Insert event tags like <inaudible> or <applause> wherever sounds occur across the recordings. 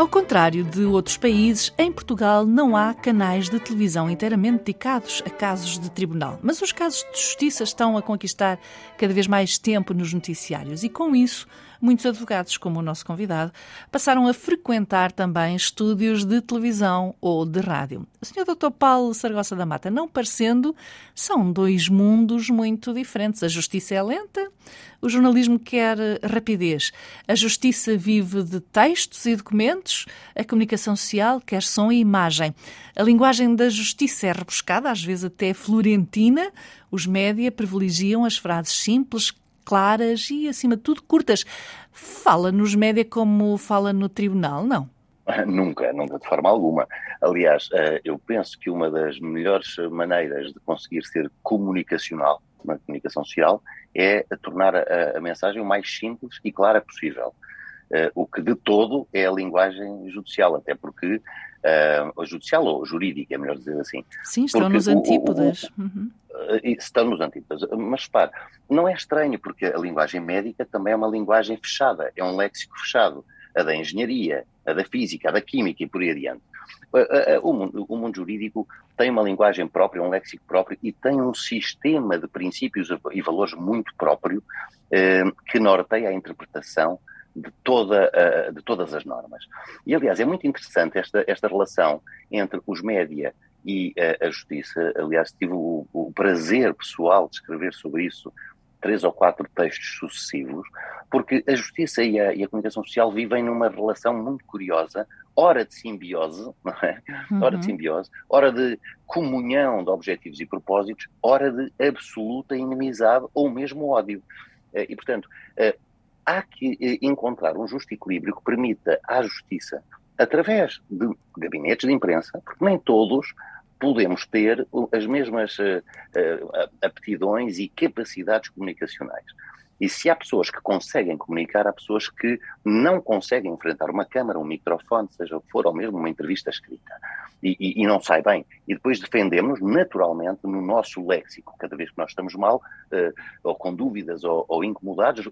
Ao contrário de outros países, em Portugal não há canais de televisão inteiramente dedicados a casos de tribunal. Mas os casos de justiça estão a conquistar cada vez mais tempo nos noticiários e, com isso, muitos advogados, como o nosso convidado, passaram a frequentar também estúdios de televisão ou de rádio. Sr. Dr. Paulo Sargossa da Mata, não parecendo, são dois mundos muito diferentes. A justiça é lenta, o jornalismo quer rapidez. A justiça vive de textos e documentos, a comunicação social quer som e imagem. A linguagem da justiça é rebuscada, às vezes até florentina. Os média privilegiam as frases simples, claras e, acima de tudo, curtas. Fala nos média como fala no tribunal, não? <laughs> Nunca, nunca de forma alguma. Aliás, eh, eu penso que uma das melhores maneiras de conseguir ser comunicacional, uma comunicação social, é tornar a, a mensagem o mais simples e clara possível. Uh, o que de todo é a linguagem judicial, até porque uh, judicial ou jurídica, é melhor dizer assim. Sim, estão porque nos antípodas. O, o, uhum. uh, estão nos antípodas. Mas repare, não é estranho, porque a linguagem médica também é uma linguagem fechada, é um léxico fechado. A da engenharia, a da física, a da química e por aí adiante. O mundo, o mundo, jurídico tem uma linguagem própria, um léxico próprio e tem um sistema de princípios e valores muito próprio que norteia a interpretação de, toda, de todas as normas. E, aliás, é muito interessante esta, esta relação entre os média e a justiça. Aliás, tive o, o, prazer pessoal de escrever sobre isso três ou quatro textos sucessivos, porque a justiça e a, e a comunicação social vivem numa relação muito curiosa, hora de simbiose, não é? Uhum. Hora de simbiose, hora de comunhão de objetivos e propósitos, hora de absoluta inimizade ou mesmo ódio. Eh, e, portanto, há que eh, encontrar um justo equilíbrio que permita à justiça, através de gabinetes de imprensa, porque nem todos podemos ter as mesmas uh, uh, aptidões e capacidades comunicacionais. E se há pessoas que conseguem comunicar, há pessoas que não conseguem enfrentar uma câmara, um microfone, seja o que for, ou mesmo uma entrevista escrita. E, e, e não sai bem. E depois defendemos naturalmente no nosso léxico. Cada vez que nós estamos mal, uh, ou com dúvidas, ou, ou incomodados,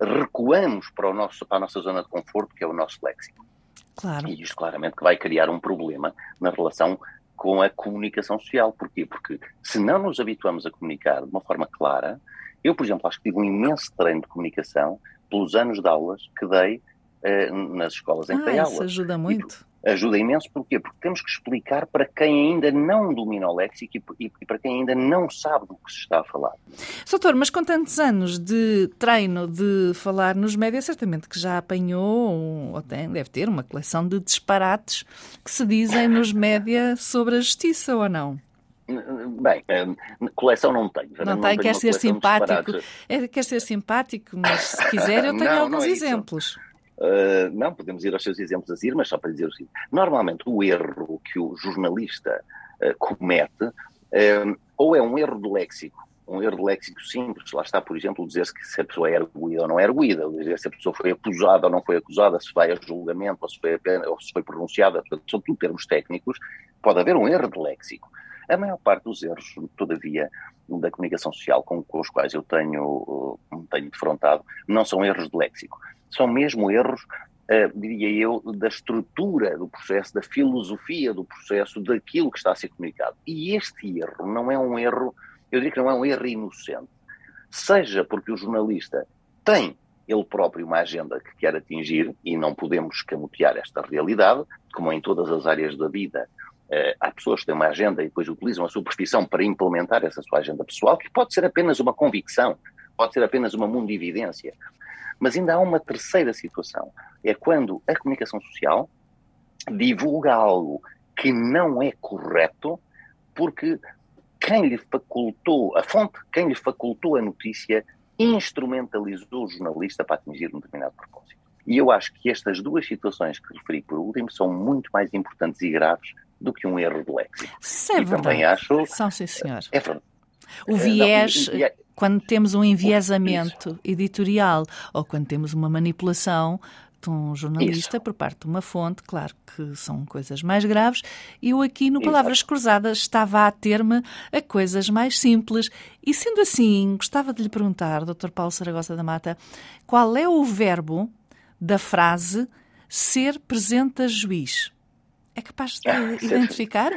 recuamos para, o nosso, para a nossa zona de conforto, que é o nosso léxico. Claro. E isto claramente que vai criar um problema na relação com a comunicação social. Porquê? Porque se não nos habituamos a comunicar de uma forma clara, eu, por exemplo, acho que tive um imenso treino de comunicação pelos anos de aulas que dei uh, nas escolas em ah, que dei aulas. Isso ajuda muito. Ajuda imenso, porquê? Porque temos que explicar para quem ainda não domina o léxico e, e, para quem ainda não sabe do que se está a falar. Doutor, mas com tantos anos de treino de falar nos médias, certamente que já apanhou, ou tem, deve ter, uma coleção de disparates que se dizem nos médias sobre a justiça, ou não? Bem, coleção não tenho. Não, não tem, quer ser simpático. É, quer ser simpático, mas se quiser eu <laughs> tenho não, alguns não é exemplos. Uh, não, podemos ir aos seus exemplos a seguir, mas só para dizer o seguinte. Normalmente o erro que o jornalista uh, comete uh, ou é um erro de léxico, um erro de léxico simples, lá está, por exemplo, dizer-se que se a pessoa é arguída ou não é arguída, dizer se a pessoa foi acusada ou não foi acusada, se vai a julgamento ou se foi, ou se foi pronunciada, são tudo termos técnicos, pode haver um erro de léxico. A maior parte dos erros, todavia, da comunicação social com, com os quais eu tenho, uh, tenho defrontado, não são erros de léxico. São mesmo erros, uh, diria eu, da estrutura do processo, da filosofia do processo, daquilo que está a ser comunicado. E este erro não é um erro, eu diria que não é um erro inocente. Seja porque o jornalista tem ele próprio uma agenda que quer atingir e não podemos escamotear esta realidade, como em todas as áreas da vida há pessoas que têm uma agenda e depois utilizam a sua profissão para implementar essa sua agenda pessoal, que pode ser apenas uma convicção, pode ser apenas uma mundividência. Mas ainda há uma terceira situação, é quando a comunicação social divulga algo que não é correto, porque quem lhe facultou, a fonte, quem lhe facultou a notícia, instrumentalizou o jornalista para atingir um determinado propósito. E eu acho que estas duas situações que referi por último são muito mais importantes e graves do que um erro de léxico. Isso é e verdade. também acho. São, sim, senhor. É verdade. O viés, não, e, quando temos um enviesamento editorial ou quando temos uma manipulação, de um jornalista, Isso. por parte de uma fonte, claro que são coisas mais graves. Eu aqui no Palavras Exato. Cruzadas estava a ter-me a coisas mais simples. E sendo assim, gostava de lhe perguntar, Dr. Paulo Saragossa da Mata, qual é o verbo da frase ser presente a juiz? É capaz de <laughs> identificar?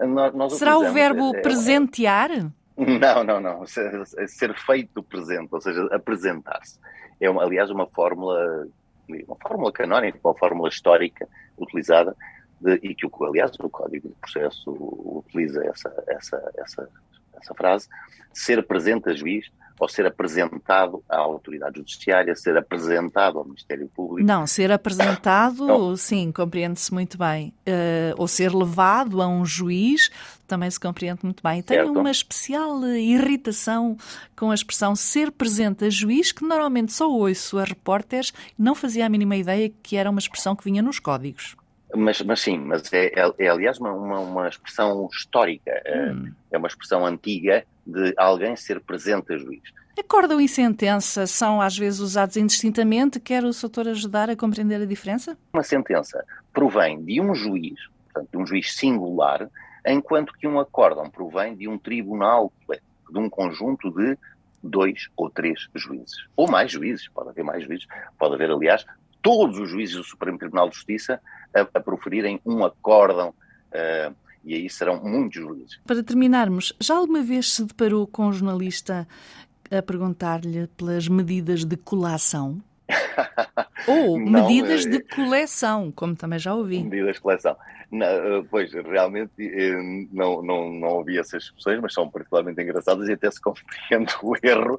Nós, nós Será o verbo é, é presentear? Não, não, não. Ser, ser feito presente, ou seja, apresentar-se. É, uma, aliás, uma fórmula, uma fórmula canónica, uma fórmula histórica utilizada de, e que, aliás, o Código de Processo utiliza essa, essa, essa, essa frase, ser presente a juiz ou ser apresentado à autoridade judiciária, ser apresentado ao Ministério Público. Não, ser apresentado, não. sim, compreende-se muito bem. Uh, ou ser levado a um juiz, também se compreende muito bem. Tenho certo. uma especial irritação com a expressão ser presente a juiz, que normalmente só ouço a repórteres, não fazia a mínima ideia que era uma expressão que vinha nos códigos. Mas, mas sim, mas é, é, é aliás uma, uma, uma, expressão histórica, é, hum. é uma expressão antiga de alguém ser presente a juiz. Acórdão e sentença são às vezes usados indistintamente. Quer o doutor ajudar a compreender a diferença? Uma sentença provém de um juiz, portanto, de um juiz singular, enquanto que um acórdão provém de um tribunal, de um conjunto de dois ou três juízes. Ou mais juízes, pode haver mais juízes, pode haver, aliás, todos os juízes do Supremo Tribunal de Justiça a, a proferirem um acórdão. Uh, e aí serão muitos juízes. Para terminarmos, já alguma vez se deparou com um jornalista a perguntar-lhe pelas medidas de colação? Ou <laughs> não, medidas é... de coleção, como também já ouvi. Medidas de coleção. Não, eh, pois, realmente eh, não, não, não ouvi essas expressões, mas são particularmente engraçadas e até se compreende <laughs> o erro.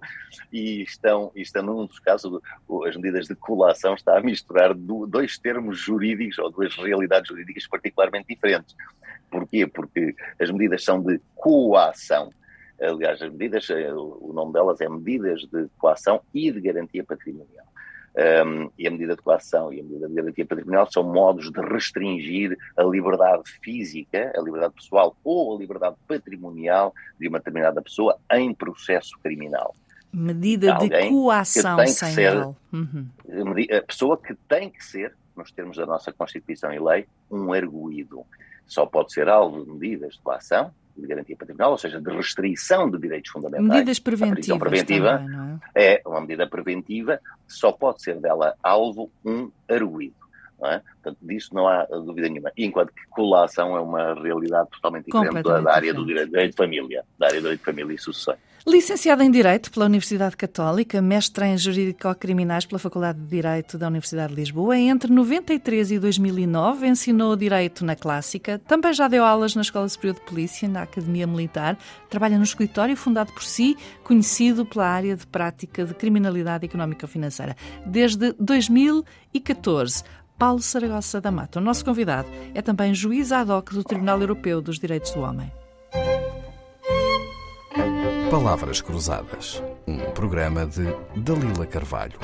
E estão, e estão num dos casos, as medidas de colação está a misturar dois termos jurídicos ou duas realidades jurídicas particularmente diferentes. Porquê? Porque as medidas são de coação, aliás, as medidas, eh, o nome delas é medidas de coação e de garantia patrimonial. Um, e a medida de coação e a medida de garantia patrimonial são modos de restringir a liberdade física, a liberdade pessoal ou a liberdade patrimonial de uma determinada pessoa em processo criminal. Medida de coação que tem que ser, uhum. A pessoa que tem que ser, nos termos da nossa Constituição e lei, um arguído só pode ser alvo de medidas de coação, de garantia patrimonial, ou seja, de restrição de direitos fundamentais. Medidas preventivas. A preventiva também, é? é? uma medida preventiva, só pode ser dela alvo um arguído. Não é? Portanto, disso não há dúvida nenhuma. Enquanto que colação é uma realidade totalmente diferente da, área do direito, direito de família, da área do direito de família e sucessões. Licenciada em Direito pela Universidade Católica, mestre em Jurídico-Criminais pela Faculdade de Direito da Universidade de Lisboa, entre 93 e 2009 ensinou Direito na Clássica, também já deu aulas na Escola Superior de Polícia, na Academia Militar, trabalha no escritório fundado por si, conhecido pela área de prática de criminalidade económica financeira. Desde 2014, Paulo Saragossa da Mata, o nosso convidado, é também juiz ad hoc do Tribunal Europeu dos Direitos do Homem. Palavras Cruzadas, um programa de Dalila Carvalho.